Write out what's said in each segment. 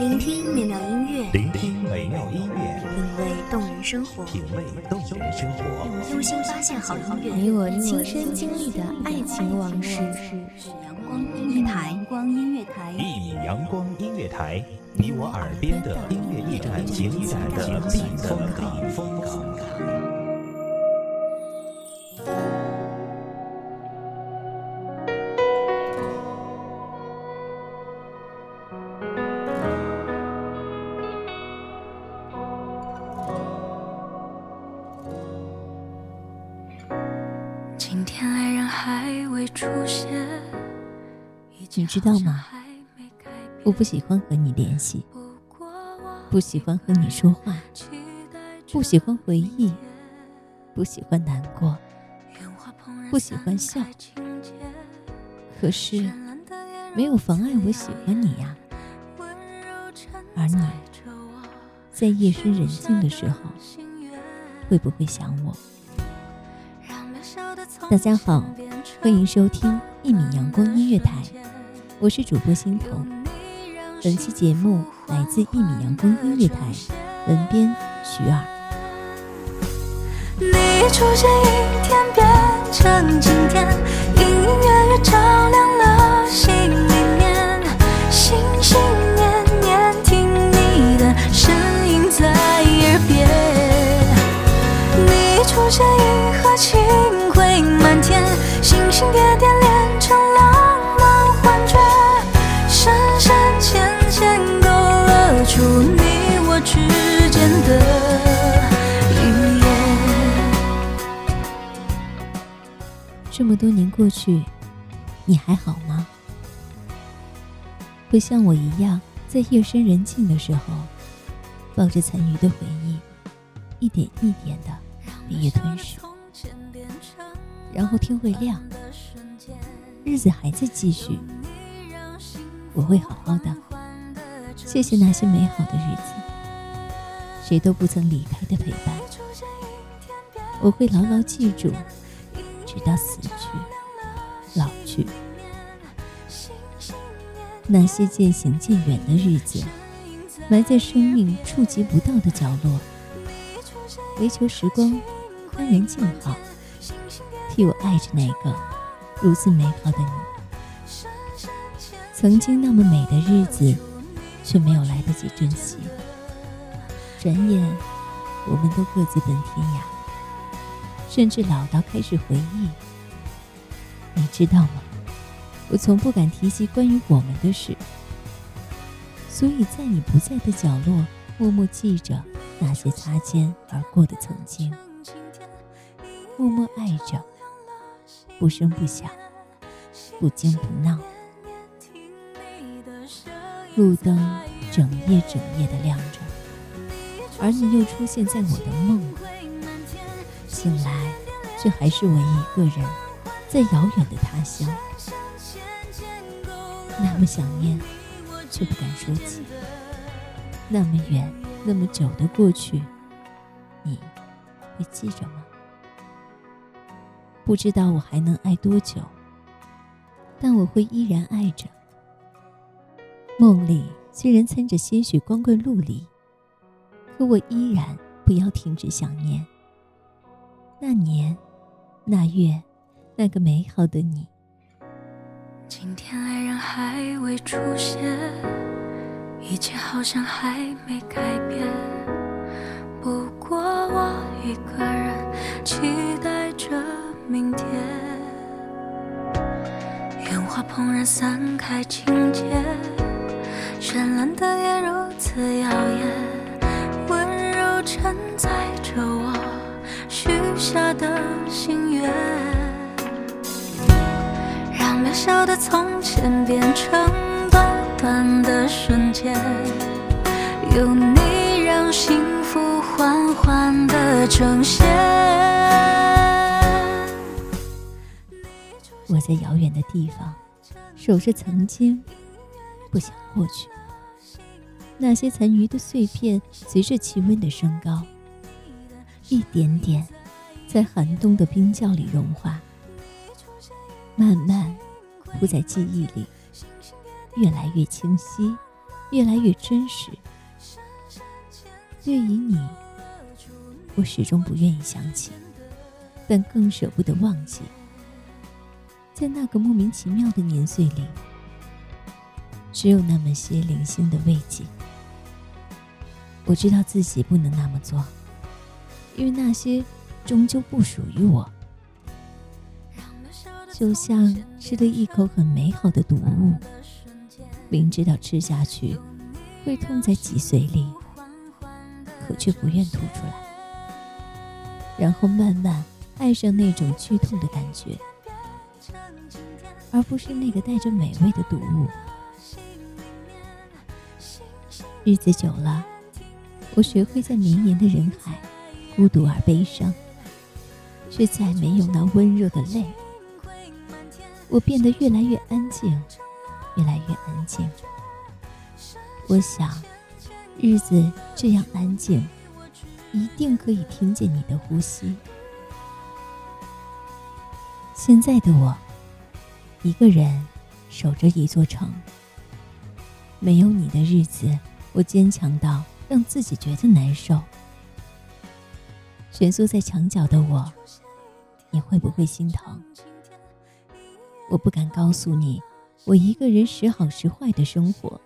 聆听美妙音乐，聆听美妙音乐，品味动人生活，品味动人生活。用心发现好音乐，你我亲身经历的爱情往事。阳光音乐台，阳光音乐台，一米阳光音乐台，你我耳边的音乐驿站，情感的避风港。还未出现你知道吗？我不喜欢和你联系，不喜欢和你说话，不喜欢回忆，不喜欢难过，不喜欢笑。可是，没有妨碍我喜欢你呀。而你，在夜深人静的时候，会不会想我？大家好，欢迎收听一米阳光音乐台。我是主播欣桐，本期节目来自一米阳光音乐台，文编徐二。你出现一天变成么多年过去，你还好吗？会像我一样，在夜深人静的时候，抱着残余的回忆，一点一点的被夜吞噬，然后天会亮，日子还在继续，我会好好的。谢谢那些美好的日子，谁都不曾离开的陪伴，我会牢牢记住。直到死去、老去，那些渐行渐远的日子，埋在生命触及不到的角落，唯求时光安然静好，替我爱着那个如此美好的你。曾经那么美的日子，却没有来得及珍惜，转眼我们都各自奔天涯。甚至老到开始回忆，你知道吗？我从不敢提及关于我们的事，所以在你不在的角落，默默记着那些擦肩而过的曾经，默默爱着，不声不响，不惊不闹。路灯整夜整夜的亮着，而你又出现在我的梦里。醒来，却还是我一个人，在遥远的他乡，那么想念，却不敢说起。那么远，那么久的过去，你会记着吗？不知道我还能爱多久，但我会依然爱着。梦里虽然掺着些许光怪陆离，可我依然不要停止想念。那年，那月，那个美好的你。今天爱人还未出现，一切好像还没改变。不过我一个人期待着明天。烟花怦然散开，情节绚烂的夜如此耀眼，温柔承载着我。许下的心愿，渺小的从前变成短短的瞬间，有你让幸福缓缓的呈现。我在遥远的地方，守着曾经，不想过去。那些残余的碎片，随着气温的升高。一点点，在寒冬的冰窖里融化，慢慢铺在记忆里，越来越清晰，越来越真实。对于你，我始终不愿意想起，但更舍不得忘记。在那个莫名其妙的年岁里，只有那么些零星的慰藉。我知道自己不能那么做，因为那些终究不属于我。就像吃了一口很美好的毒物，明知道吃下去会痛在脊髓里，可却不愿吐出来，然后慢慢爱上那种剧痛的感觉，而不是那个带着美味的毒物。日子久了。我学会在绵延的人海，孤独而悲伤，却再没有那温热的泪。我变得越来越安静，越来越安静。我想，日子这样安静，一定可以听见你的呼吸。现在的我，一个人守着一座城。没有你的日子，我坚强到。让自己觉得难受。蜷缩在墙角的我，你会不会心疼？我不敢告诉你，我一个人时好时坏的生活。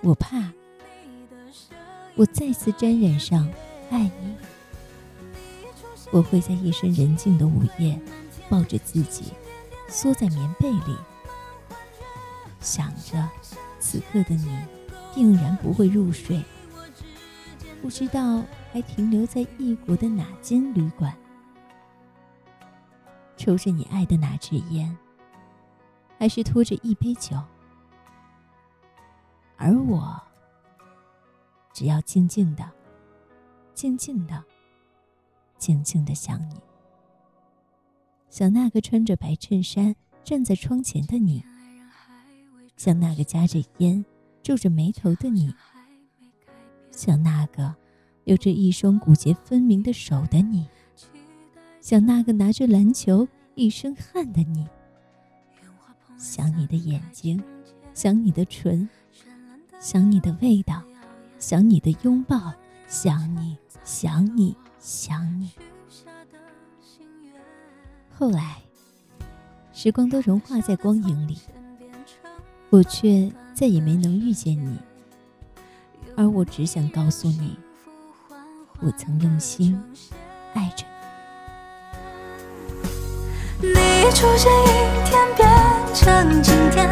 我怕，我再次沾染上爱你。我会在夜深人静的午夜，抱着自己，缩在棉被里，想着此刻的你，定然不会入睡。不知道还停留在异国的哪间旅馆，抽着你爱的哪支烟，还是拖着一杯酒，而我只要静静的、静静的、静静的想你，想那个穿着白衬衫站在窗前的你，想那个夹着烟、皱着眉头的你。想那个有着一双骨节分明的手的你，想那个拿着篮球一身汗的你，想你的眼睛，想你的唇，想你的味道，想你的拥抱，想你，想你，想你。后来，时光都融化在光影里，我却再也没能遇见你。而我只想告诉你，我曾用心爱着你。你出现一天变成晴天，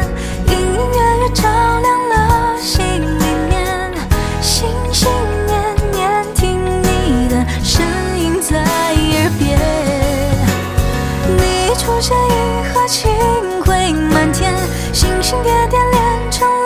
隐隐约约照亮了心里面，心心念念听你的声音在耳边。你出现银河清辉满天，星星点点连成了。